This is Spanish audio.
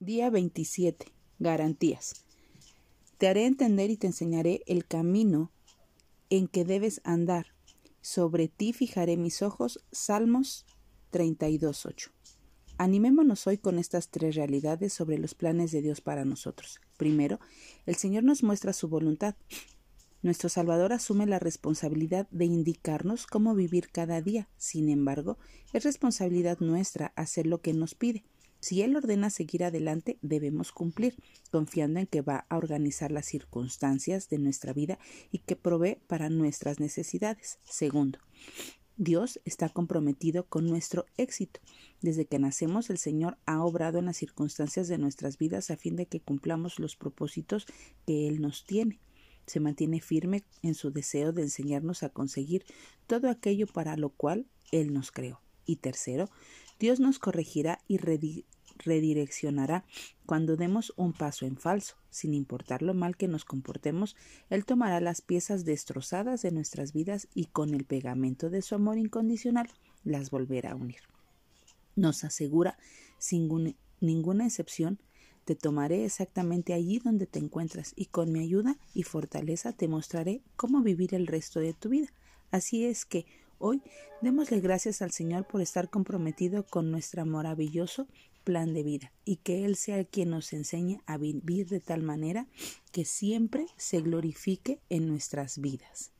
Día 27. Garantías. Te haré entender y te enseñaré el camino en que debes andar. Sobre ti fijaré mis ojos. Salmos 32.8. Animémonos hoy con estas tres realidades sobre los planes de Dios para nosotros. Primero, el Señor nos muestra su voluntad. Nuestro Salvador asume la responsabilidad de indicarnos cómo vivir cada día. Sin embargo, es responsabilidad nuestra hacer lo que nos pide. Si Él ordena seguir adelante, debemos cumplir, confiando en que va a organizar las circunstancias de nuestra vida y que provee para nuestras necesidades. Segundo, Dios está comprometido con nuestro éxito. Desde que nacemos, el Señor ha obrado en las circunstancias de nuestras vidas a fin de que cumplamos los propósitos que Él nos tiene. Se mantiene firme en su deseo de enseñarnos a conseguir todo aquello para lo cual Él nos creó. Y tercero, Dios nos corregirá y redireccionará cuando demos un paso en falso. Sin importar lo mal que nos comportemos, Él tomará las piezas destrozadas de nuestras vidas y con el pegamento de su amor incondicional las volverá a unir. Nos asegura, sin ninguna excepción, te tomaré exactamente allí donde te encuentras y con mi ayuda y fortaleza te mostraré cómo vivir el resto de tu vida. Así es que hoy démosle gracias al Señor por estar comprometido con nuestro maravilloso plan de vida y que Él sea quien nos enseñe a vivir de tal manera que siempre se glorifique en nuestras vidas.